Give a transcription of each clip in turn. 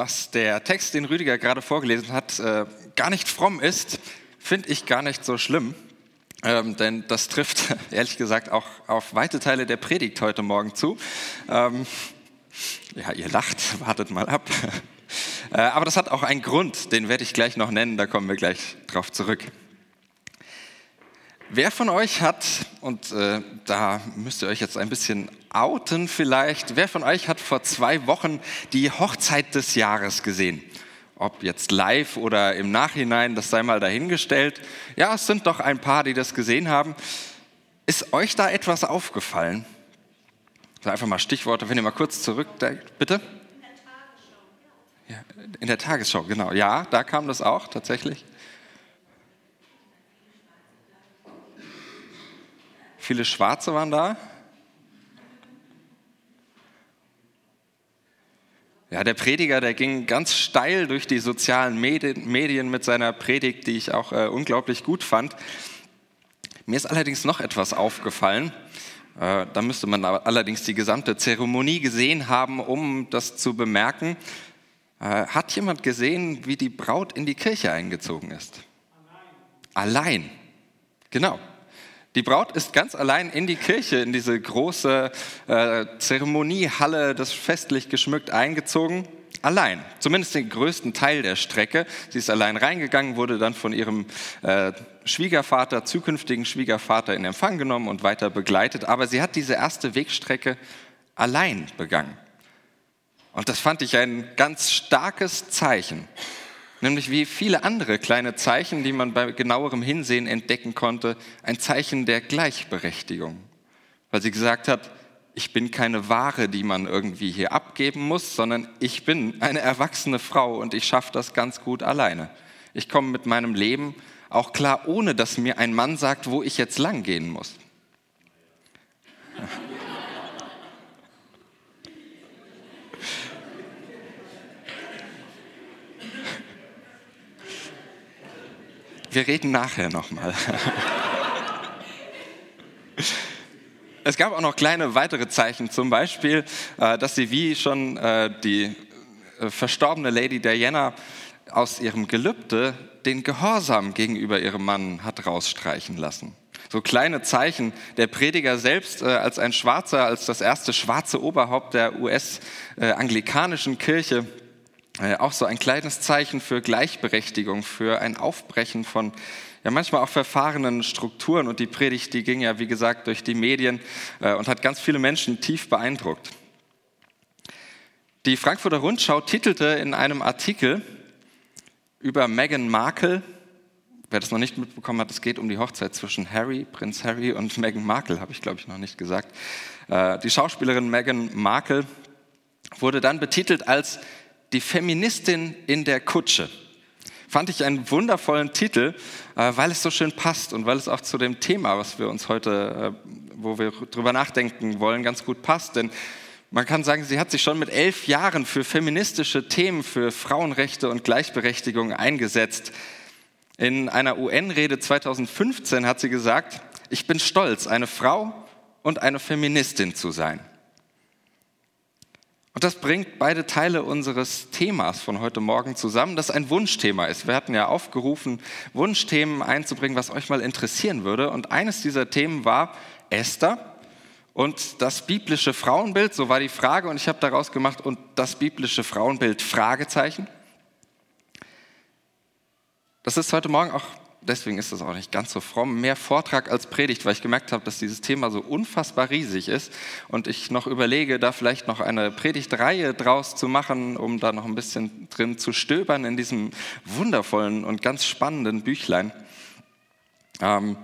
dass der Text, den Rüdiger gerade vorgelesen hat, äh, gar nicht fromm ist, finde ich gar nicht so schlimm. Ähm, denn das trifft ehrlich gesagt auch auf weite Teile der Predigt heute Morgen zu. Ähm, ja, ihr lacht, wartet mal ab. Äh, aber das hat auch einen Grund, den werde ich gleich noch nennen, da kommen wir gleich drauf zurück. Wer von euch hat, und äh, da müsst ihr euch jetzt ein bisschen outen vielleicht, wer von euch hat vor zwei Wochen die Hochzeit des Jahres gesehen? Ob jetzt live oder im Nachhinein, das sei mal dahingestellt. Ja, es sind doch ein paar, die das gesehen haben. Ist euch da etwas aufgefallen? einfach mal Stichworte, wenn ihr mal kurz zurück, bitte? Ja, in der Tagesschau, genau. Ja, da kam das auch tatsächlich. Viele Schwarze waren da. Ja, der Prediger, der ging ganz steil durch die sozialen Medien mit seiner Predigt, die ich auch äh, unglaublich gut fand. Mir ist allerdings noch etwas aufgefallen. Äh, da müsste man allerdings die gesamte Zeremonie gesehen haben, um das zu bemerken. Äh, hat jemand gesehen, wie die Braut in die Kirche eingezogen ist? Allein. Allein. Genau. Die Braut ist ganz allein in die Kirche, in diese große äh, Zeremoniehalle, das festlich geschmückt eingezogen. Allein, zumindest den größten Teil der Strecke. Sie ist allein reingegangen, wurde dann von ihrem äh, Schwiegervater, zukünftigen Schwiegervater in Empfang genommen und weiter begleitet. Aber sie hat diese erste Wegstrecke allein begangen. Und das fand ich ein ganz starkes Zeichen nämlich wie viele andere kleine Zeichen, die man bei genauerem Hinsehen entdecken konnte, ein Zeichen der Gleichberechtigung. Weil sie gesagt hat, ich bin keine Ware, die man irgendwie hier abgeben muss, sondern ich bin eine erwachsene Frau und ich schaffe das ganz gut alleine. Ich komme mit meinem Leben auch klar, ohne dass mir ein Mann sagt, wo ich jetzt lang gehen muss. Wir reden nachher nochmal. Es gab auch noch kleine weitere Zeichen, zum Beispiel, äh, dass sie wie schon äh, die äh, verstorbene Lady Diana aus ihrem Gelübde den Gehorsam gegenüber ihrem Mann hat rausstreichen lassen. So kleine Zeichen. Der Prediger selbst als ein Schwarzer, als das erste schwarze Oberhaupt der US-anglikanischen Kirche, auch so ein kleines Zeichen für Gleichberechtigung, für ein Aufbrechen von ja manchmal auch verfahrenen Strukturen. Und die Predigt, die ging ja, wie gesagt, durch die Medien äh, und hat ganz viele Menschen tief beeindruckt. Die Frankfurter Rundschau titelte in einem Artikel über Meghan Markle, wer das noch nicht mitbekommen hat, es geht um die Hochzeit zwischen Harry, Prinz Harry und Meghan Markle, habe ich glaube ich noch nicht gesagt. Äh, die Schauspielerin Meghan Markle wurde dann betitelt als die Feministin in der Kutsche. Fand ich einen wundervollen Titel, äh, weil es so schön passt und weil es auch zu dem Thema, was wir uns heute, äh, wo wir drüber nachdenken wollen, ganz gut passt. Denn man kann sagen, sie hat sich schon mit elf Jahren für feministische Themen, für Frauenrechte und Gleichberechtigung eingesetzt. In einer UN-Rede 2015 hat sie gesagt, ich bin stolz, eine Frau und eine Feministin zu sein. Und das bringt beide Teile unseres Themas von heute Morgen zusammen, das ein Wunschthema ist. Wir hatten ja aufgerufen, Wunschthemen einzubringen, was euch mal interessieren würde. Und eines dieser Themen war Esther und das biblische Frauenbild. So war die Frage und ich habe daraus gemacht, und das biblische Frauenbild Fragezeichen. Das ist heute Morgen auch deswegen ist das auch nicht ganz so fromm, mehr Vortrag als Predigt, weil ich gemerkt habe, dass dieses Thema so unfassbar riesig ist und ich noch überlege, da vielleicht noch eine Predigtreihe draus zu machen, um da noch ein bisschen drin zu stöbern in diesem wundervollen und ganz spannenden Büchlein. Ähm,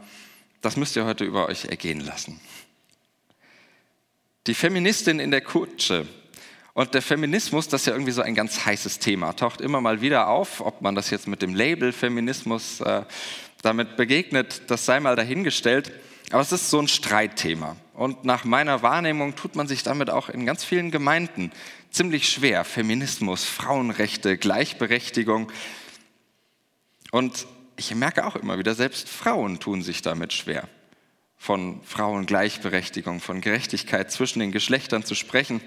das müsst ihr heute über euch ergehen lassen. Die Feministin in der Kutsche und der Feminismus, das ist ja irgendwie so ein ganz heißes Thema, taucht immer mal wieder auf. Ob man das jetzt mit dem Label Feminismus äh, damit begegnet, das sei mal dahingestellt. Aber es ist so ein Streitthema. Und nach meiner Wahrnehmung tut man sich damit auch in ganz vielen Gemeinden ziemlich schwer. Feminismus, Frauenrechte, Gleichberechtigung. Und ich merke auch immer wieder, selbst Frauen tun sich damit schwer, von Frauengleichberechtigung, von Gerechtigkeit zwischen den Geschlechtern zu sprechen.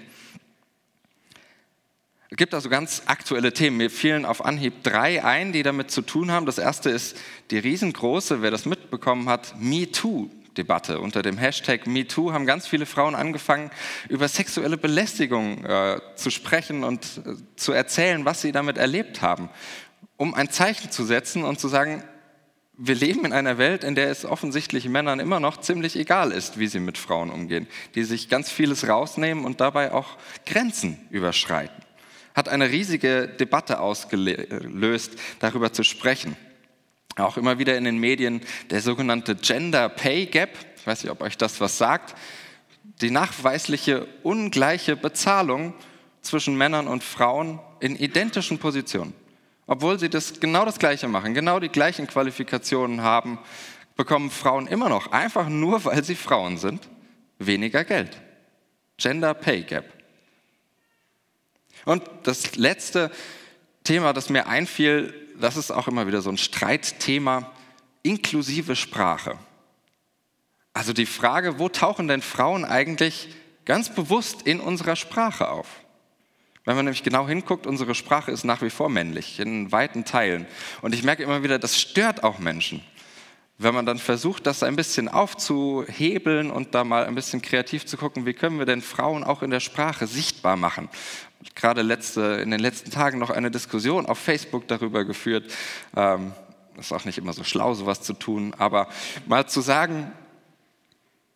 Es gibt also ganz aktuelle Themen. Mir fielen auf Anhieb drei ein, die damit zu tun haben. Das erste ist die riesengroße, wer das mitbekommen hat, MeToo-Debatte. Unter dem Hashtag MeToo haben ganz viele Frauen angefangen, über sexuelle Belästigung äh, zu sprechen und äh, zu erzählen, was sie damit erlebt haben, um ein Zeichen zu setzen und zu sagen, wir leben in einer Welt, in der es offensichtlich Männern immer noch ziemlich egal ist, wie sie mit Frauen umgehen, die sich ganz vieles rausnehmen und dabei auch Grenzen überschreiten hat eine riesige Debatte ausgelöst, darüber zu sprechen. Auch immer wieder in den Medien der sogenannte Gender Pay Gap, ich weiß nicht, ob euch das was sagt, die nachweisliche ungleiche Bezahlung zwischen Männern und Frauen in identischen Positionen. Obwohl sie das genau das Gleiche machen, genau die gleichen Qualifikationen haben, bekommen Frauen immer noch, einfach nur weil sie Frauen sind, weniger Geld. Gender Pay Gap. Und das letzte Thema, das mir einfiel, das ist auch immer wieder so ein Streitthema, inklusive Sprache. Also die Frage, wo tauchen denn Frauen eigentlich ganz bewusst in unserer Sprache auf? Wenn man nämlich genau hinguckt, unsere Sprache ist nach wie vor männlich, in weiten Teilen. Und ich merke immer wieder, das stört auch Menschen. Wenn man dann versucht, das ein bisschen aufzuhebeln und da mal ein bisschen kreativ zu gucken, wie können wir denn Frauen auch in der Sprache sichtbar machen? gerade letzte, in den letzten Tagen noch eine Diskussion auf Facebook darüber geführt. Ähm, ist auch nicht immer so schlau, sowas zu tun, aber mal zu sagen,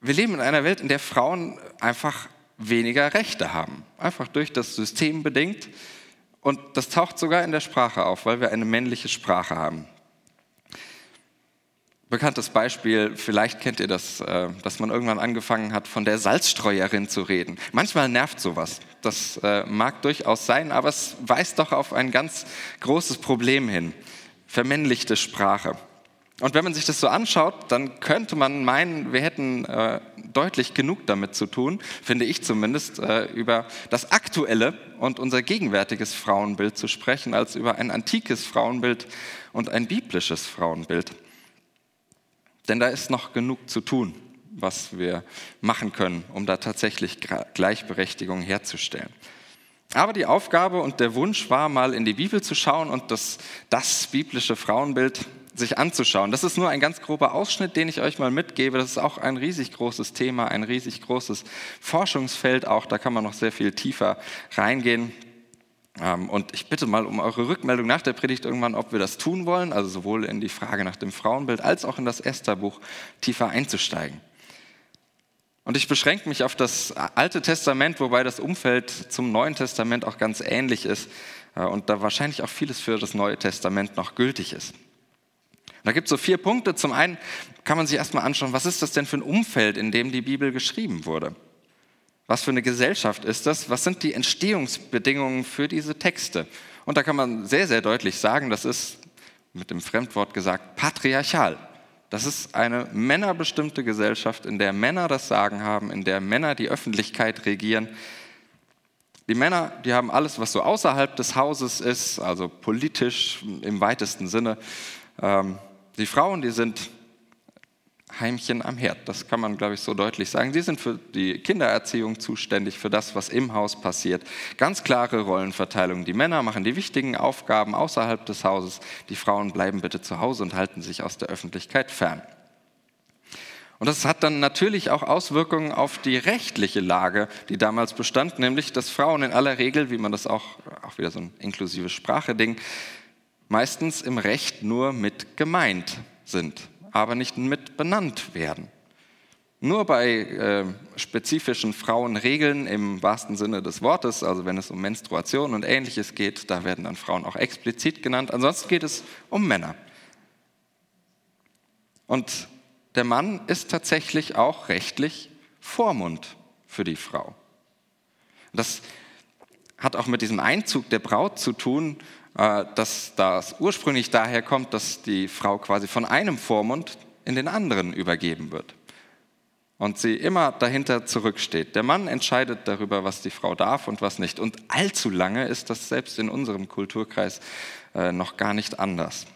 wir leben in einer Welt, in der Frauen einfach weniger Rechte haben, einfach durch das System bedingt. Und das taucht sogar in der Sprache auf, weil wir eine männliche Sprache haben. Bekanntes Beispiel, vielleicht kennt ihr das, äh, dass man irgendwann angefangen hat, von der Salzstreuerin zu reden. Manchmal nervt sowas. Das äh, mag durchaus sein, aber es weist doch auf ein ganz großes Problem hin. Vermännlichte Sprache. Und wenn man sich das so anschaut, dann könnte man meinen, wir hätten äh, deutlich genug damit zu tun, finde ich zumindest, über das aktuelle und unser gegenwärtiges Frauenbild zu sprechen, als über ein antikes Frauenbild und ein biblisches Frauenbild. Denn da ist noch genug zu tun, was wir machen können, um da tatsächlich Gleichberechtigung herzustellen. Aber die Aufgabe und der Wunsch war mal in die Bibel zu schauen und das, das biblische Frauenbild sich anzuschauen. Das ist nur ein ganz grober Ausschnitt, den ich euch mal mitgebe. Das ist auch ein riesig großes Thema, ein riesig großes Forschungsfeld. Auch da kann man noch sehr viel tiefer reingehen. Ähm, und ich bitte mal um eure Rückmeldung nach der Predigt irgendwann, ob wir das tun wollen, also sowohl in die Frage nach dem Frauenbild als auch in das Esther-Buch tiefer einzusteigen. Und ich beschränke mich auf das Alte Testament, wobei das Umfeld zum Neuen Testament auch ganz ähnlich ist äh, und da wahrscheinlich auch vieles für das Neue Testament noch gültig ist. Da gibt es so vier Punkte. Zum einen kann man sich erstmal anschauen, was ist das denn für ein Umfeld, in dem die Bibel geschrieben wurde? Was für eine Gesellschaft ist das? Was sind die Entstehungsbedingungen für diese Texte? Und da kann man sehr, sehr deutlich sagen, das ist mit dem Fremdwort gesagt patriarchal. Das ist eine männerbestimmte Gesellschaft, in der Männer das Sagen haben, in der Männer die Öffentlichkeit regieren. Die Männer, die haben alles, was so außerhalb des Hauses ist, also politisch im weitesten Sinne. Ähm, die Frauen, die sind Heimchen am Herd. Das kann man, glaube ich, so deutlich sagen. Sie sind für die Kindererziehung zuständig, für das, was im Haus passiert. Ganz klare Rollenverteilung. Die Männer machen die wichtigen Aufgaben außerhalb des Hauses. Die Frauen bleiben bitte zu Hause und halten sich aus der Öffentlichkeit fern. Und das hat dann natürlich auch Auswirkungen auf die rechtliche Lage, die damals bestand, nämlich dass Frauen in aller Regel, wie man das auch, auch wieder so ein inklusive Sprache-Ding, meistens im Recht nur mit gemeint sind aber nicht mit benannt werden. Nur bei äh, spezifischen Frauenregeln im wahrsten Sinne des Wortes, also wenn es um Menstruation und ähnliches geht, da werden dann Frauen auch explizit genannt. Ansonsten geht es um Männer. Und der Mann ist tatsächlich auch rechtlich Vormund für die Frau. Das hat auch mit diesem Einzug der Braut zu tun, dass das ursprünglich daher kommt, dass die Frau quasi von einem Vormund in den anderen übergeben wird. Und sie immer dahinter zurücksteht. Der Mann entscheidet darüber, was die Frau darf und was nicht. Und allzu lange ist das selbst in unserem Kulturkreis äh, noch gar nicht anders.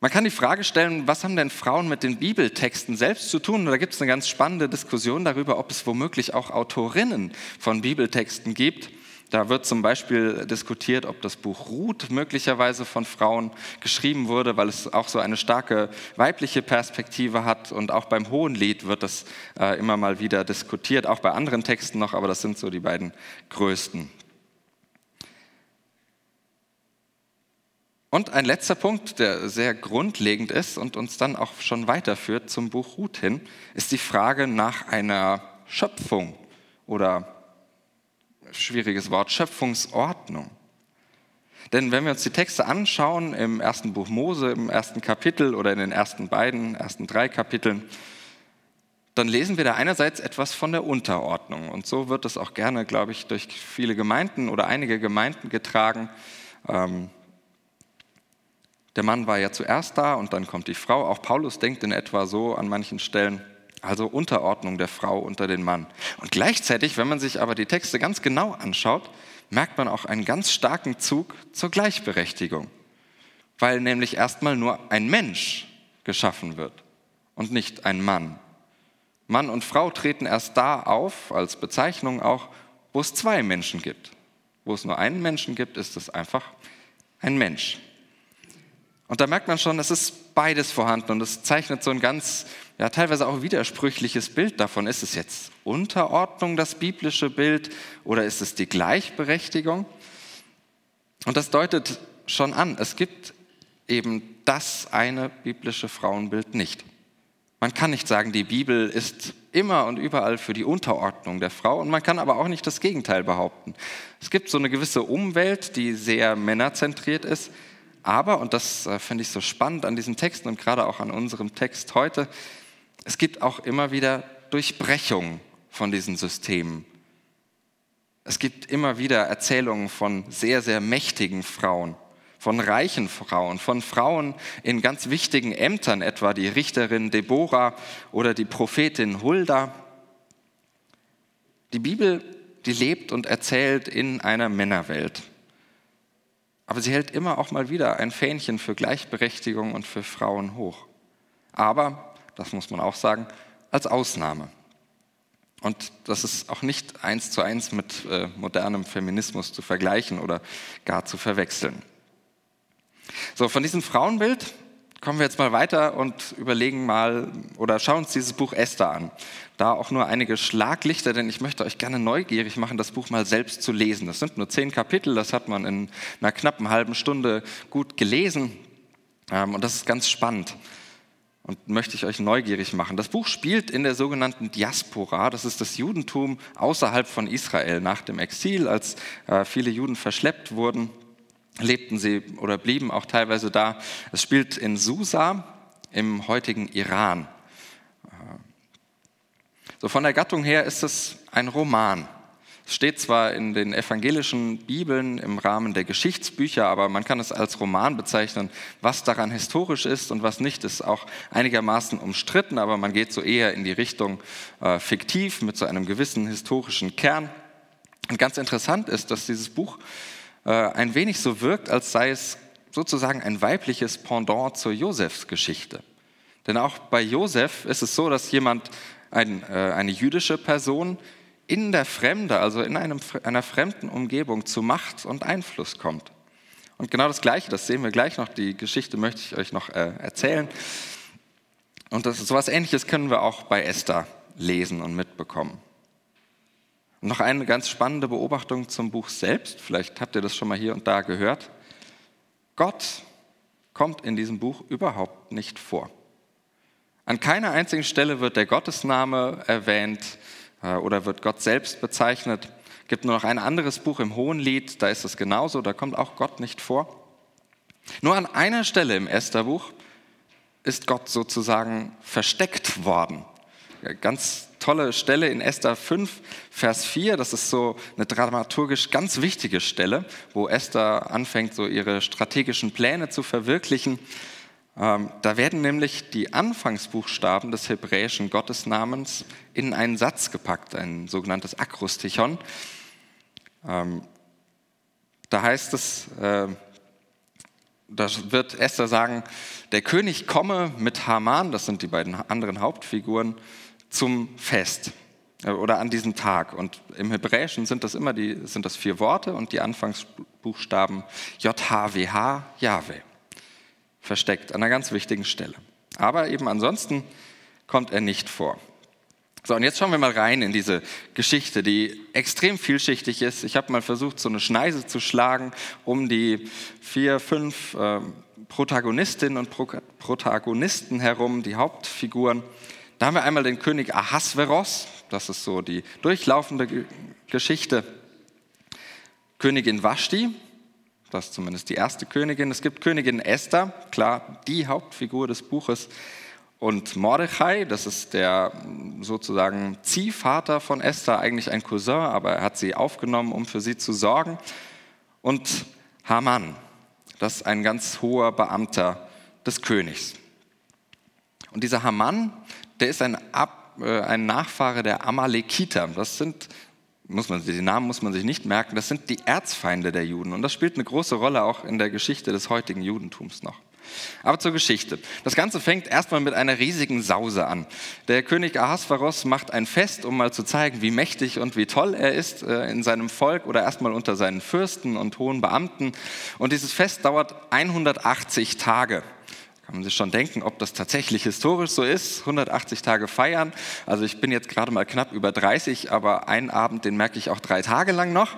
Man kann die Frage stellen, was haben denn Frauen mit den Bibeltexten selbst zu tun? Und da gibt es eine ganz spannende Diskussion darüber, ob es womöglich auch Autorinnen von Bibeltexten gibt. Da wird zum Beispiel diskutiert, ob das Buch Ruth möglicherweise von Frauen geschrieben wurde, weil es auch so eine starke weibliche Perspektive hat. Und auch beim Hohenlied wird das äh, immer mal wieder diskutiert, auch bei anderen Texten noch, aber das sind so die beiden größten. Und ein letzter Punkt, der sehr grundlegend ist und uns dann auch schon weiterführt zum Buch Ruth hin, ist die Frage nach einer Schöpfung oder schwieriges Wort, Schöpfungsordnung. Denn wenn wir uns die Texte anschauen im ersten Buch Mose, im ersten Kapitel oder in den ersten beiden, ersten drei Kapiteln, dann lesen wir da einerseits etwas von der Unterordnung. Und so wird es auch gerne, glaube ich, durch viele Gemeinden oder einige Gemeinden getragen. Ähm, der Mann war ja zuerst da und dann kommt die Frau. Auch Paulus denkt in etwa so an manchen Stellen. Also Unterordnung der Frau unter den Mann. Und gleichzeitig, wenn man sich aber die Texte ganz genau anschaut, merkt man auch einen ganz starken Zug zur Gleichberechtigung. Weil nämlich erstmal nur ein Mensch geschaffen wird und nicht ein Mann. Mann und Frau treten erst da auf, als Bezeichnung auch, wo es zwei Menschen gibt. Wo es nur einen Menschen gibt, ist es einfach ein Mensch. Und da merkt man schon, es ist beides vorhanden und es zeichnet so ein ganz, ja, teilweise auch widersprüchliches Bild davon. Ist es jetzt Unterordnung, das biblische Bild, oder ist es die Gleichberechtigung? Und das deutet schon an, es gibt eben das eine biblische Frauenbild nicht. Man kann nicht sagen, die Bibel ist immer und überall für die Unterordnung der Frau und man kann aber auch nicht das Gegenteil behaupten. Es gibt so eine gewisse Umwelt, die sehr männerzentriert ist, aber, und das äh, finde ich so spannend an diesen Texten und gerade auch an unserem Text heute, es gibt auch immer wieder Durchbrechungen von diesen Systemen. Es gibt immer wieder Erzählungen von sehr, sehr mächtigen Frauen, von reichen Frauen, von Frauen in ganz wichtigen Ämtern, etwa die Richterin Deborah oder die Prophetin Hulda. Die Bibel, die lebt und erzählt in einer Männerwelt. Aber sie hält immer auch mal wieder ein Fähnchen für Gleichberechtigung und für Frauen hoch. Aber, das muss man auch sagen, als Ausnahme. Und das ist auch nicht eins zu eins mit äh, modernem Feminismus zu vergleichen oder gar zu verwechseln. So, von diesem Frauenbild kommen wir jetzt mal weiter und überlegen mal oder schauen uns dieses Buch Esther an. Da auch nur einige Schlaglichter, denn ich möchte euch gerne neugierig machen, das Buch mal selbst zu lesen. Das sind nur zehn Kapitel, das hat man in einer knappen halben Stunde gut gelesen ähm, und das ist ganz spannend und möchte ich euch neugierig machen. Das Buch spielt in der sogenannten Diaspora, das ist das Judentum außerhalb von Israel nach dem Exil, als äh, viele Juden verschleppt wurden lebten sie oder blieben auch teilweise da. Es spielt in Susa im heutigen Iran. So von der Gattung her ist es ein Roman. Es steht zwar in den evangelischen Bibeln im Rahmen der Geschichtsbücher, aber man kann es als Roman bezeichnen. Was daran historisch ist und was nicht, ist auch einigermaßen umstritten, aber man geht so eher in die Richtung äh, fiktiv mit so einem gewissen historischen Kern. Und ganz interessant ist, dass dieses Buch äh, ein wenig so wirkt, als sei es sozusagen ein weibliches Pendant zur Josefsgeschichte. Denn auch bei Josef ist es so, dass jemand, ein, äh, eine jüdische Person, in der Fremde, also in einem, einer fremden Umgebung zu Macht und Einfluss kommt. Und genau das Gleiche, das sehen wir gleich noch, die Geschichte möchte ich euch noch äh, erzählen. Und das, so etwas Ähnliches können wir auch bei Esther lesen und mitbekommen. Noch eine ganz spannende Beobachtung zum Buch selbst. Vielleicht habt ihr das schon mal hier und da gehört. Gott kommt in diesem Buch überhaupt nicht vor. An keiner einzigen Stelle wird der Gottesname erwähnt äh, oder wird Gott selbst bezeichnet. Es gibt nur noch ein anderes Buch im Hohenlied, da ist es genauso, da kommt auch Gott nicht vor. Nur an einer Stelle im Estherbuch ist Gott sozusagen versteckt worden. Ganz tolle Stelle in Esther 5, Vers 4. Das ist so eine dramaturgisch ganz wichtige Stelle, wo Esther anfängt, so ihre strategischen Pläne zu verwirklichen. Ähm, da werden nämlich die Anfangsbuchstaben des hebräischen Gottesnamens in einen Satz gepackt, ein sogenanntes Akrostichon. Ähm, da heißt es, äh, da wird Esther sagen, der König komme mit Haman, das sind die beiden anderen Hauptfiguren, zum Fest äh, oder an diesem Tag. Und im Hebräischen sind das immer die, sind das vier Worte und die Anfangsbuchstaben JHWH, Jahwe, versteckt an einer ganz wichtigen Stelle. Aber eben ansonsten kommt er nicht vor. So, und jetzt schauen wir mal rein in diese Geschichte, die extrem vielschichtig ist. Ich habe mal versucht, so eine Schneise zu schlagen, um die vier, fünf äh, Protagonistinnen und Pro Protagonisten herum, die Hauptfiguren. Da haben wir einmal den König Ahasveros, das ist so die durchlaufende Geschichte. Königin Vashti, das ist zumindest die erste Königin. Es gibt Königin Esther, klar, die Hauptfigur des Buches. Und Mordechai, das ist der sozusagen Ziehvater von Esther, eigentlich ein Cousin, aber er hat sie aufgenommen, um für sie zu sorgen. Und Haman, das ist ein ganz hoher Beamter des Königs. Und dieser Haman, der ist ein, Ab, äh, ein Nachfahre der Amalekiter. Das sind, muss man, die Namen muss man sich nicht merken, das sind die Erzfeinde der Juden. Und das spielt eine große Rolle auch in der Geschichte des heutigen Judentums noch. Aber zur Geschichte. Das Ganze fängt erstmal mit einer riesigen Sause an. Der König Ahasveros macht ein Fest, um mal zu zeigen, wie mächtig und wie toll er ist äh, in seinem Volk oder erstmal unter seinen Fürsten und hohen Beamten. Und dieses Fest dauert 180 Tage. Kann man sich schon denken, ob das tatsächlich historisch so ist, 180 Tage feiern. Also ich bin jetzt gerade mal knapp über 30, aber einen Abend, den merke ich auch drei Tage lang noch.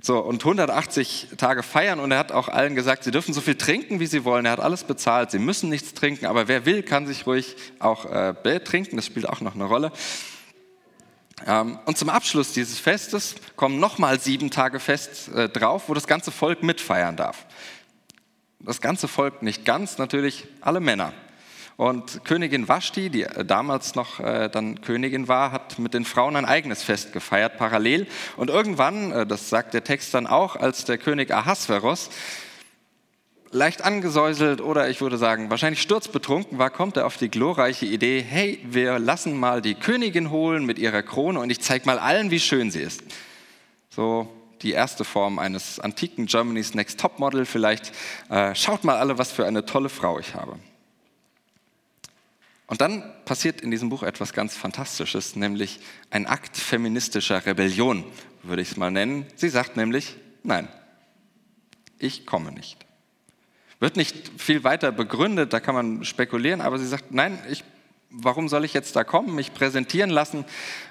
So, und 180 Tage feiern und er hat auch allen gesagt, sie dürfen so viel trinken, wie sie wollen. Er hat alles bezahlt, sie müssen nichts trinken, aber wer will, kann sich ruhig auch äh, betrinken, das spielt auch noch eine Rolle. Ähm, und zum Abschluss dieses Festes kommen nochmal sieben Tage Fest äh, drauf, wo das ganze Volk mitfeiern darf. Das ganze Volk nicht ganz, natürlich alle Männer. Und Königin Vashti, die damals noch äh, dann Königin war, hat mit den Frauen ein eigenes Fest gefeiert, parallel. Und irgendwann, äh, das sagt der Text dann auch, als der König Ahasveros leicht angesäuselt oder ich würde sagen wahrscheinlich sturzbetrunken war, kommt er auf die glorreiche Idee, hey, wir lassen mal die Königin holen mit ihrer Krone und ich zeige mal allen, wie schön sie ist. So die erste Form eines antiken Germany's Next Top Model vielleicht. Äh, schaut mal alle, was für eine tolle Frau ich habe. Und dann passiert in diesem Buch etwas ganz Fantastisches, nämlich ein Akt feministischer Rebellion, würde ich es mal nennen. Sie sagt nämlich, nein, ich komme nicht. Wird nicht viel weiter begründet, da kann man spekulieren, aber sie sagt, nein, ich, warum soll ich jetzt da kommen, mich präsentieren lassen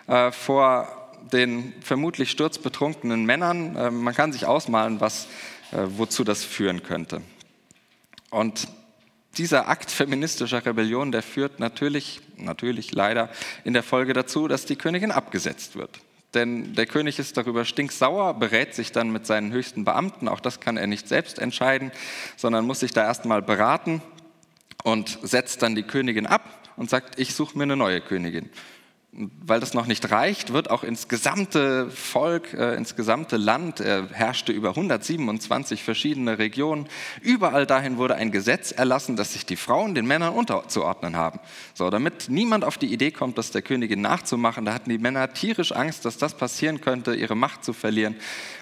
äh, vor den vermutlich sturzbetrunkenen Männern? Äh, man kann sich ausmalen, was, äh, wozu das führen könnte. Und dieser Akt feministischer Rebellion, der führt natürlich, natürlich leider in der Folge dazu, dass die Königin abgesetzt wird. Denn der König ist darüber stinksauer, berät sich dann mit seinen höchsten Beamten, auch das kann er nicht selbst entscheiden, sondern muss sich da erstmal beraten und setzt dann die Königin ab und sagt, ich suche mir eine neue Königin weil das noch nicht reicht, wird auch ins gesamte Volk, äh, ins gesamte Land, er herrschte über 127 verschiedene Regionen, überall dahin wurde ein Gesetz erlassen, dass sich die Frauen den Männern unterzuordnen haben. So, damit niemand auf die Idee kommt, das der Königin nachzumachen, da hatten die Männer tierisch Angst, dass das passieren könnte, ihre Macht zu verlieren.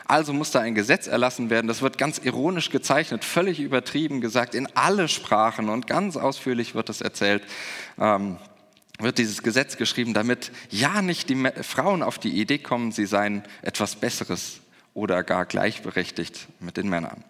Also muss da ein Gesetz erlassen werden. Das wird ganz ironisch gezeichnet, völlig übertrieben gesagt, in alle Sprachen und ganz ausführlich wird das erzählt. Ähm, wird dieses Gesetz geschrieben, damit ja nicht die Frauen auf die Idee kommen, sie seien etwas Besseres oder gar gleichberechtigt mit den Männern.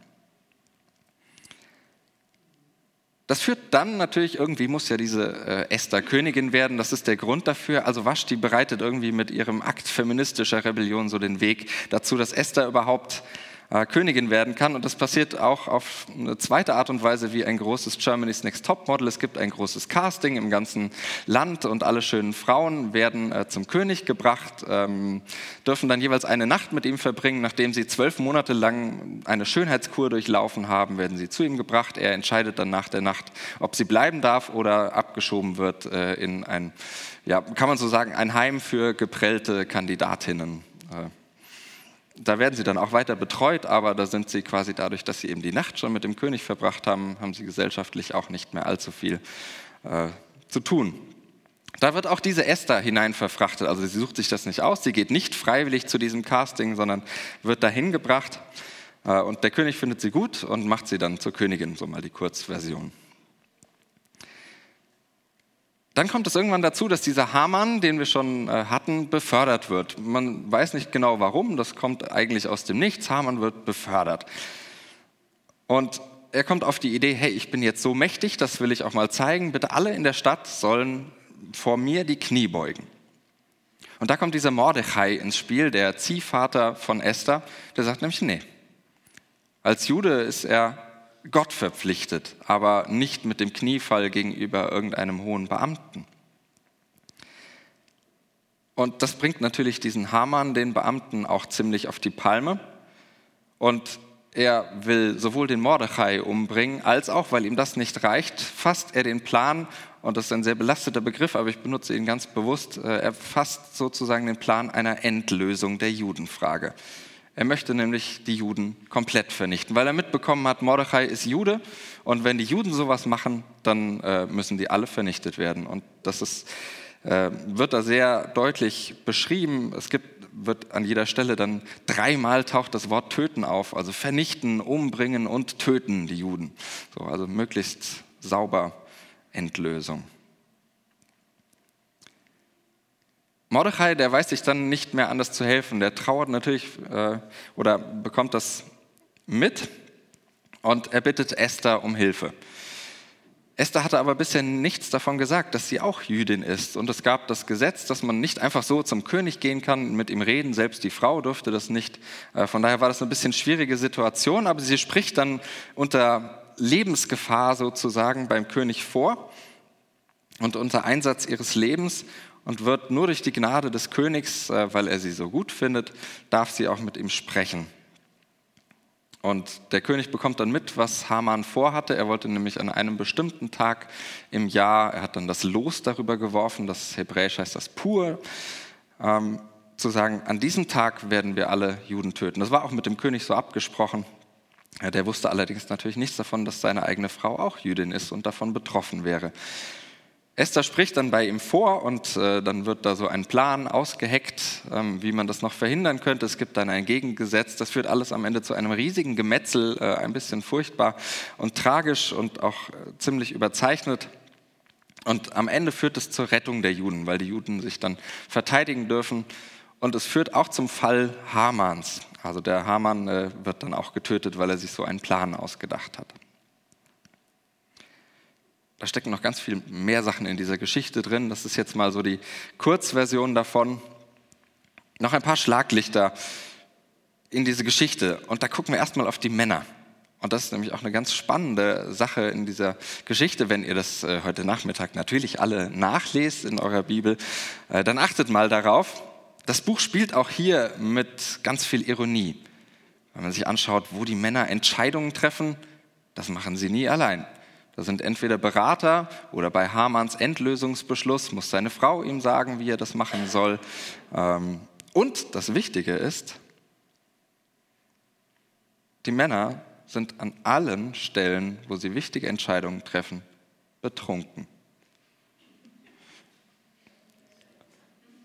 Das führt dann natürlich, irgendwie muss ja diese äh, Esther Königin werden, das ist der Grund dafür. Also Vashti bereitet irgendwie mit ihrem Akt feministischer Rebellion so den Weg dazu, dass Esther überhaupt äh, Königin werden kann. Und das passiert auch auf eine zweite Art und Weise wie ein großes Germany's Next Top Model. Es gibt ein großes Casting im ganzen Land und alle schönen Frauen werden äh, zum König gebracht, ähm, dürfen dann jeweils eine Nacht mit ihm verbringen. Nachdem sie zwölf Monate lang eine Schönheitskur durchlaufen haben, werden sie zu ihm gebracht. Er entscheidet dann nach der Nacht, ob sie bleiben darf oder abgeschoben wird äh, in ein, ja, kann man so sagen, ein Heim für geprellte Kandidatinnen. Da werden sie dann auch weiter betreut, aber da sind sie quasi dadurch, dass sie eben die Nacht schon mit dem König verbracht haben, haben sie gesellschaftlich auch nicht mehr allzu viel äh, zu tun. Da wird auch diese Esther hinein verfrachtet. Also sie sucht sich das nicht aus, sie geht nicht freiwillig zu diesem Casting, sondern wird dahin gebracht. Äh, und der König findet sie gut und macht sie dann zur Königin, so mal die Kurzversion. Dann kommt es irgendwann dazu, dass dieser Hamann, den wir schon äh, hatten, befördert wird. Man weiß nicht genau warum, das kommt eigentlich aus dem Nichts. Hamann wird befördert. Und er kommt auf die Idee, hey, ich bin jetzt so mächtig, das will ich auch mal zeigen. Bitte alle in der Stadt sollen vor mir die Knie beugen. Und da kommt dieser Mordechai ins Spiel, der Ziehvater von Esther, der sagt nämlich, nee. Als Jude ist er Gott verpflichtet, aber nicht mit dem Kniefall gegenüber irgendeinem hohen Beamten. Und das bringt natürlich diesen Hamann, den Beamten, auch ziemlich auf die Palme. Und er will sowohl den Mordechai umbringen, als auch, weil ihm das nicht reicht, fasst er den Plan, und das ist ein sehr belasteter Begriff, aber ich benutze ihn ganz bewusst, äh, er fasst sozusagen den Plan einer Endlösung der Judenfrage. Er möchte nämlich die Juden komplett vernichten, weil er mitbekommen hat, Mordechai ist Jude und wenn die Juden sowas machen, dann äh, müssen die alle vernichtet werden. Und das ist, äh, wird da sehr deutlich beschrieben. Es gibt, wird an jeder Stelle dann dreimal taucht das Wort töten auf, also vernichten, umbringen und töten die Juden. So, also möglichst sauber Endlösung. Mordechai, der weiß sich dann nicht mehr anders zu helfen. Der trauert natürlich äh, oder bekommt das mit und er bittet Esther um Hilfe. Esther hatte aber bisher nichts davon gesagt, dass sie auch Jüdin ist. Und es gab das Gesetz, dass man nicht einfach so zum König gehen kann, mit ihm reden. Selbst die Frau durfte das nicht. Äh, von daher war das eine bisschen schwierige Situation. Aber sie spricht dann unter Lebensgefahr sozusagen beim König vor und unter Einsatz ihres Lebens und wird nur durch die Gnade des Königs, äh, weil er sie so gut findet, darf sie auch mit ihm sprechen. Und der König bekommt dann mit, was Haman vorhatte. Er wollte nämlich an einem bestimmten Tag im Jahr, er hat dann das Los darüber geworfen, das hebräisch heißt das Pur, ähm, zu sagen, an diesem Tag werden wir alle Juden töten. Das war auch mit dem König so abgesprochen. Der wusste allerdings natürlich nichts davon, dass seine eigene Frau auch Jüdin ist und davon betroffen wäre. Esther spricht dann bei ihm vor und äh, dann wird da so ein Plan ausgeheckt, ähm, wie man das noch verhindern könnte. Es gibt dann ein Gegengesetz. Das führt alles am Ende zu einem riesigen Gemetzel, äh, ein bisschen furchtbar und tragisch und auch äh, ziemlich überzeichnet. Und am Ende führt es zur Rettung der Juden, weil die Juden sich dann verteidigen dürfen. Und es führt auch zum Fall Hamans. Also der Haman äh, wird dann auch getötet, weil er sich so einen Plan ausgedacht hat. Da stecken noch ganz viel mehr Sachen in dieser Geschichte drin. Das ist jetzt mal so die Kurzversion davon. Noch ein paar Schlaglichter in diese Geschichte. Und da gucken wir erstmal auf die Männer. Und das ist nämlich auch eine ganz spannende Sache in dieser Geschichte, wenn ihr das äh, heute Nachmittag natürlich alle nachlest in eurer Bibel, äh, dann achtet mal darauf. Das Buch spielt auch hier mit ganz viel Ironie. Wenn man sich anschaut, wo die Männer Entscheidungen treffen, das machen sie nie allein. Da sind entweder Berater oder bei Hamanns Endlösungsbeschluss muss seine Frau ihm sagen, wie er das machen soll. Ähm, und das Wichtige ist, die Männer sind an allen Stellen, wo sie wichtige Entscheidungen treffen, betrunken.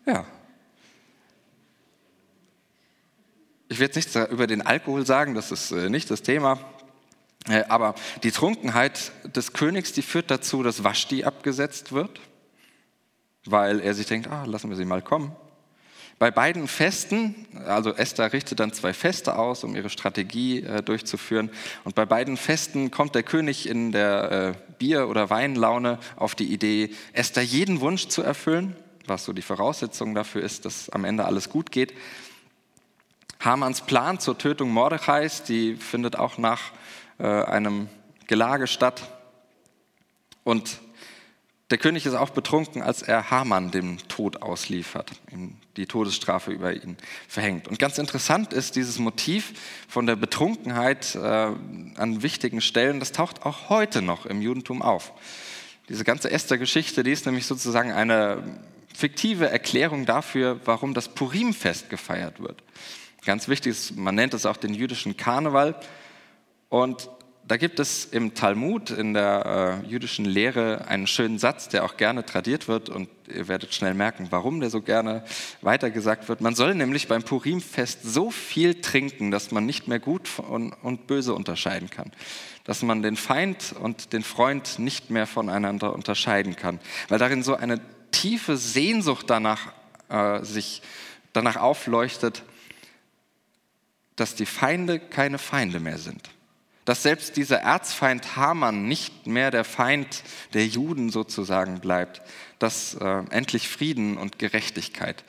Ja. Ich werde jetzt nichts über den Alkohol sagen, das ist äh, nicht das Thema. Äh, aber die Trunkenheit des Königs, die führt dazu, dass Vashti abgesetzt wird, weil er sich denkt, ah, lassen wir sie mal kommen. Bei beiden Festen, also Esther richtet dann zwei Feste aus, um ihre Strategie äh, durchzuführen. Und bei beiden Festen kommt der König in der äh, Bier- oder Weinlaune auf die Idee, Esther jeden Wunsch zu erfüllen, was so die Voraussetzung dafür ist, dass am Ende alles gut geht. Hamans Plan zur Tötung Mordechais, die findet auch nach äh, einem Gelage statt. Und der König ist auch betrunken, als er Haman dem Tod ausliefert, ihm die Todesstrafe über ihn verhängt. Und ganz interessant ist dieses Motiv von der Betrunkenheit äh, an wichtigen Stellen, das taucht auch heute noch im Judentum auf. Diese ganze Esther-Geschichte, die ist nämlich sozusagen eine fiktive Erklärung dafür, warum das Purimfest gefeiert wird. Ganz wichtig ist, man nennt es auch den jüdischen Karneval. Und da gibt es im Talmud, in der äh, jüdischen Lehre, einen schönen Satz, der auch gerne tradiert wird und ihr werdet schnell merken, warum der so gerne weitergesagt wird. Man soll nämlich beim Purimfest so viel trinken, dass man nicht mehr gut und, und böse unterscheiden kann. Dass man den Feind und den Freund nicht mehr voneinander unterscheiden kann. Weil darin so eine tiefe Sehnsucht danach äh, sich danach aufleuchtet, dass die Feinde keine Feinde mehr sind dass selbst dieser Erzfeind Haman nicht mehr der Feind der Juden sozusagen bleibt, dass äh, endlich Frieden und Gerechtigkeit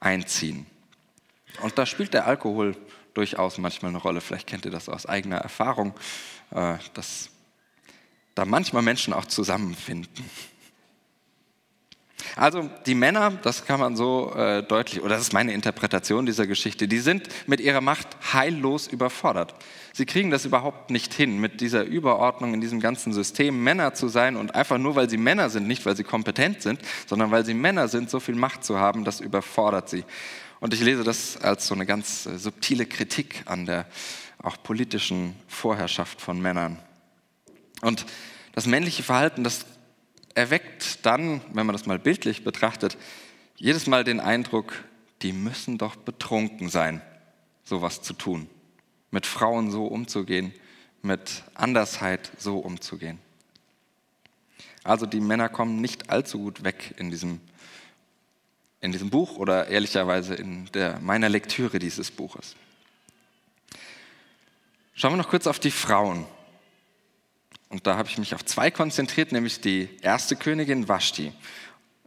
einziehen. Und da spielt der Alkohol durchaus manchmal eine Rolle. Vielleicht kennt ihr das aus eigener Erfahrung, äh, dass da manchmal Menschen auch zusammenfinden. Also die Männer, das kann man so äh, deutlich, oder das ist meine Interpretation dieser Geschichte, die sind mit ihrer Macht heillos überfordert. Sie kriegen das überhaupt nicht hin, mit dieser Überordnung in diesem ganzen System Männer zu sein und einfach nur, weil sie Männer sind, nicht weil sie kompetent sind, sondern weil sie Männer sind, so viel Macht zu haben, das überfordert sie. Und ich lese das als so eine ganz äh, subtile Kritik an der auch politischen Vorherrschaft von Männern. Und das männliche Verhalten, das erweckt dann, wenn man das mal bildlich betrachtet, jedes Mal den Eindruck, die müssen doch betrunken sein, sowas zu tun, mit Frauen so umzugehen, mit Andersheit so umzugehen. Also die Männer kommen nicht allzu gut weg in diesem, in diesem Buch oder ehrlicherweise in der, meiner Lektüre dieses Buches. Schauen wir noch kurz auf die Frauen. Und da habe ich mich auf zwei konzentriert, nämlich die erste Königin Vashti.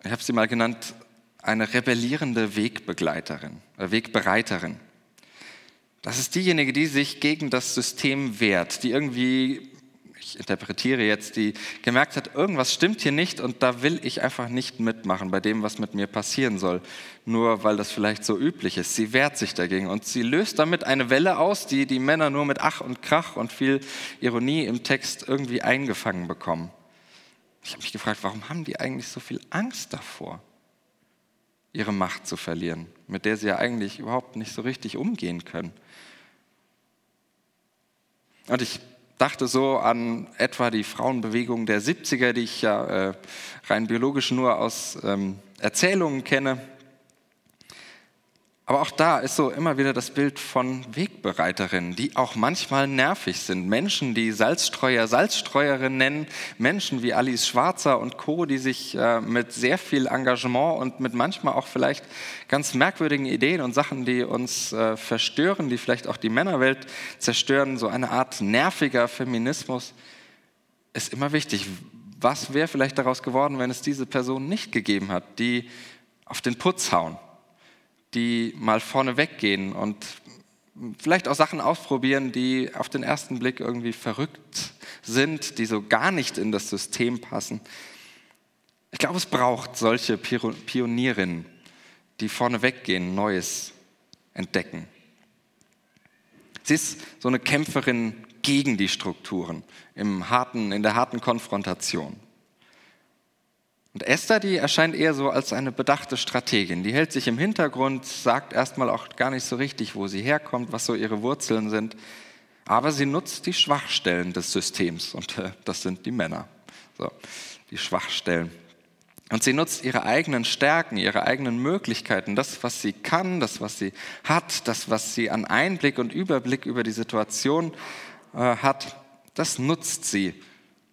Ich habe sie mal genannt eine rebellierende Wegbegleiterin, äh Wegbereiterin. Das ist diejenige, die sich gegen das System wehrt, die irgendwie ich interpretiere jetzt, die gemerkt hat, irgendwas stimmt hier nicht und da will ich einfach nicht mitmachen bei dem, was mit mir passieren soll, nur weil das vielleicht so üblich ist. Sie wehrt sich dagegen und sie löst damit eine Welle aus, die die Männer nur mit Ach und Krach und viel Ironie im Text irgendwie eingefangen bekommen. Ich habe mich gefragt, warum haben die eigentlich so viel Angst davor, ihre Macht zu verlieren, mit der sie ja eigentlich überhaupt nicht so richtig umgehen können. Und ich dachte so an etwa die Frauenbewegung der 70er, die ich ja äh, rein biologisch nur aus ähm, Erzählungen kenne. Aber auch da ist so immer wieder das Bild von Wegbereiterinnen, die auch manchmal nervig sind. Menschen, die Salzstreuer Salzstreuerinnen nennen, Menschen wie Alice Schwarzer und Co., die sich äh, mit sehr viel Engagement und mit manchmal auch vielleicht ganz merkwürdigen Ideen und Sachen, die uns äh, verstören, die vielleicht auch die Männerwelt zerstören, so eine Art nerviger Feminismus, ist immer wichtig. Was wäre vielleicht daraus geworden, wenn es diese Person nicht gegeben hat, die auf den Putz hauen? Die mal vorne weggehen und vielleicht auch Sachen ausprobieren, die auf den ersten Blick irgendwie verrückt sind, die so gar nicht in das System passen. Ich glaube, es braucht solche Pionierinnen, die vorne weggehen, Neues entdecken. Sie ist so eine Kämpferin gegen die Strukturen im harten, in der harten Konfrontation. Und Esther, die erscheint eher so als eine bedachte Strategin. Die hält sich im Hintergrund, sagt erstmal auch gar nicht so richtig, wo sie herkommt, was so ihre Wurzeln sind. Aber sie nutzt die Schwachstellen des Systems und äh, das sind die Männer. So, die Schwachstellen. Und sie nutzt ihre eigenen Stärken, ihre eigenen Möglichkeiten, das, was sie kann, das, was sie hat, das, was sie an Einblick und Überblick über die Situation äh, hat, das nutzt sie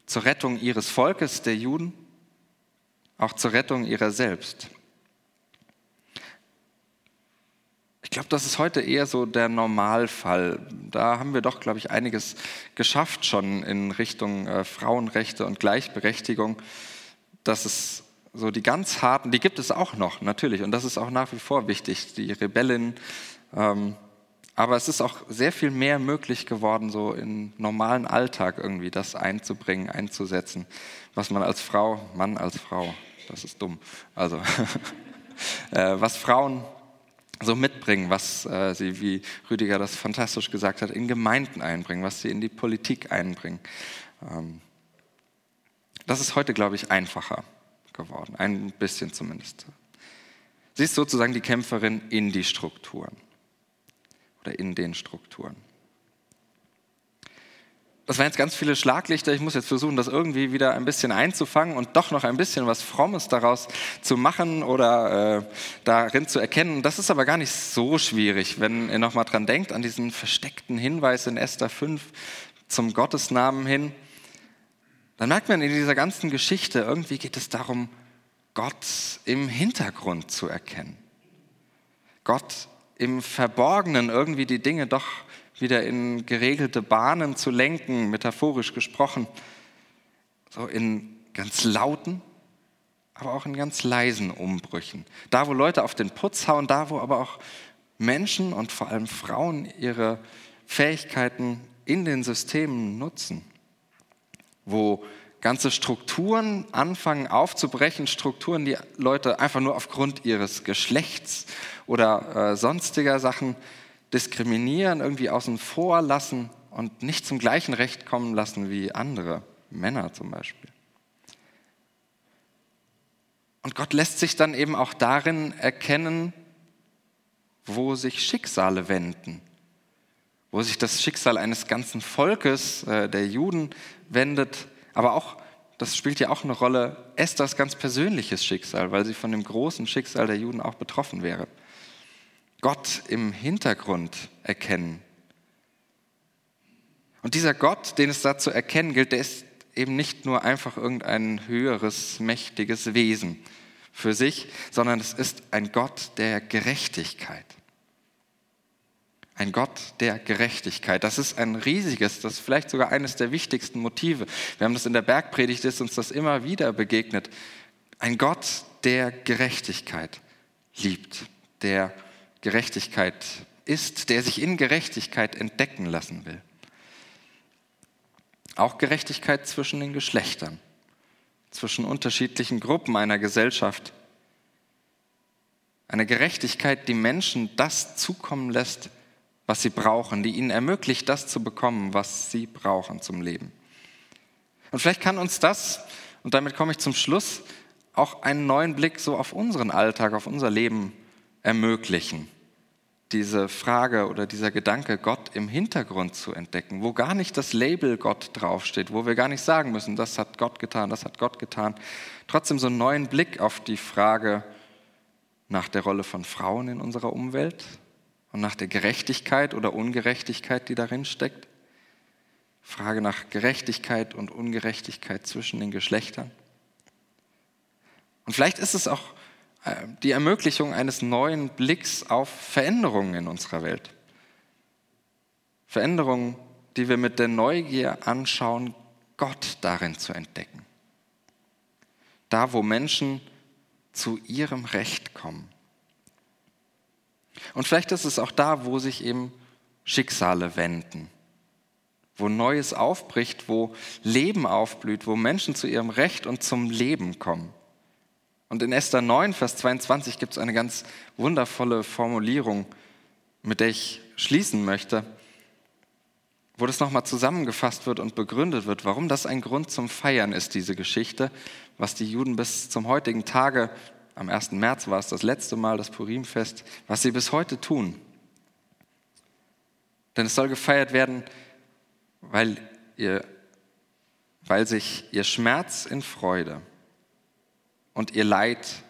zur Rettung ihres Volkes, der Juden, auch zur Rettung ihrer selbst. Ich glaube, das ist heute eher so der Normalfall. Da haben wir doch, glaube ich, einiges geschafft schon in Richtung äh, Frauenrechte und Gleichberechtigung. Dass es so die ganz harten, die gibt es auch noch, natürlich. Und das ist auch nach wie vor wichtig, die Rebellen. Ähm, aber es ist auch sehr viel mehr möglich geworden, so im normalen Alltag irgendwie das einzubringen, einzusetzen, was man als Frau, Mann als Frau das ist dumm. Also, äh, was Frauen so mitbringen, was äh, sie, wie Rüdiger das fantastisch gesagt hat, in Gemeinden einbringen, was sie in die Politik einbringen. Ähm, das ist heute, glaube ich, einfacher geworden, ein bisschen zumindest. Sie ist sozusagen die Kämpferin in die Strukturen oder in den Strukturen. das waren jetzt ganz viele Schlaglichter. Ich muss jetzt versuchen, das irgendwie wieder ein bisschen einzufangen und doch noch ein bisschen was Frommes daraus zu machen oder äh, darin zu erkennen. Das ist aber gar nicht so schwierig, wenn ihr nochmal dran denkt, an diesen versteckten Hinweis in Esther 5 zum Gottesnamen hin. Dann merkt man in dieser ganzen Geschichte, irgendwie geht es darum, Gott im Hintergrund zu erkennen. Gott im Verborgenen irgendwie die Dinge doch wieder in geregelte Bahnen zu lenken, metaphorisch gesprochen. So in ganz lauten, aber auch in ganz leisen Umbrüchen. Da, wo Leute auf den Putz hauen, da, wo aber auch Menschen und vor allem Frauen ihre Fähigkeiten in den Systemen nutzen. Wo ganze Strukturen anfangen aufzubrechen, Strukturen, die Leute einfach nur aufgrund ihres Geschlechts oder äh, sonstiger Sachen diskriminieren, irgendwie außen vor lassen und nicht zum gleichen Recht kommen lassen wie andere, Männer zum Beispiel. Und Gott lässt sich dann eben auch darin erkennen, wo sich Schicksale wenden, wo sich das Schicksal eines ganzen Volkes, äh, der Juden, wendet, aber auch, das spielt ja auch eine Rolle, Esthers ganz persönliches Schicksal, weil sie von dem großen Schicksal der Juden auch betroffen wäre. Gott im Hintergrund erkennen. Und dieser Gott, den es da zu erkennen gilt, der ist eben nicht nur einfach irgendein höheres, mächtiges Wesen für sich, sondern es ist ein Gott der Gerechtigkeit. Ein Gott der Gerechtigkeit. Das ist ein riesiges, das ist vielleicht sogar eines der wichtigsten Motive. Wir haben das in der Bergpredigt, ist uns das immer wieder begegnet. Ein Gott, der Gerechtigkeit liebt, der Gerechtigkeit ist, der sich in Gerechtigkeit entdecken lassen will. Auch Gerechtigkeit zwischen den Geschlechtern, zwischen unterschiedlichen Gruppen einer Gesellschaft. Eine Gerechtigkeit, die Menschen das zukommen lässt, was sie brauchen, die ihnen ermöglicht, das zu bekommen, was sie brauchen zum Leben. Und vielleicht kann uns das, und damit komme ich zum Schluss, auch einen neuen Blick so auf unseren Alltag, auf unser Leben ermöglichen diese Frage oder dieser Gedanke, Gott im Hintergrund zu entdecken, wo gar nicht das Label Gott draufsteht, wo wir gar nicht sagen müssen, das hat Gott getan, das hat Gott getan. Trotzdem so einen neuen Blick auf die Frage nach der Rolle von Frauen in unserer Umwelt und nach der Gerechtigkeit oder Ungerechtigkeit, die darin steckt. Frage nach Gerechtigkeit und Ungerechtigkeit zwischen den Geschlechtern. Und vielleicht ist es auch äh, die Ermöglichung eines neuen Blicks auf Veränderungen in unserer Welt. Veränderungen, die wir mit der Neugier anschauen, Gott darin zu entdecken. Da, wo Menschen zu ihrem Recht kommen. Und vielleicht ist es auch da, wo sich eben Schicksale wenden, wo Neues aufbricht, wo Leben aufblüht, wo Menschen zu ihrem Recht und zum Leben kommen. Und in Esther 9, Vers 22 gibt es eine ganz wundervolle Formulierung, mit der ich schließen möchte, wo das nochmal zusammengefasst wird und begründet wird, warum das ein Grund zum Feiern ist, diese Geschichte, was die Juden bis zum heutigen Tage, am 1. März war es das letzte Mal, das Purimfest, was sie bis heute tun. Denn es soll gefeiert werden, weil, ihr, weil sich ihr Schmerz in Freude, und ihr Leid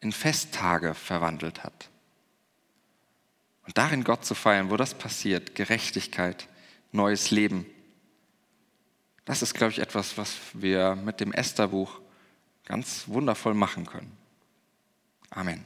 in Festtage verwandelt hat. Und darin Gott zu feiern, wo das passiert, Gerechtigkeit, neues Leben, das ist, glaube ich, etwas, was wir mit dem Estherbuch ganz wundervoll machen können. Amen.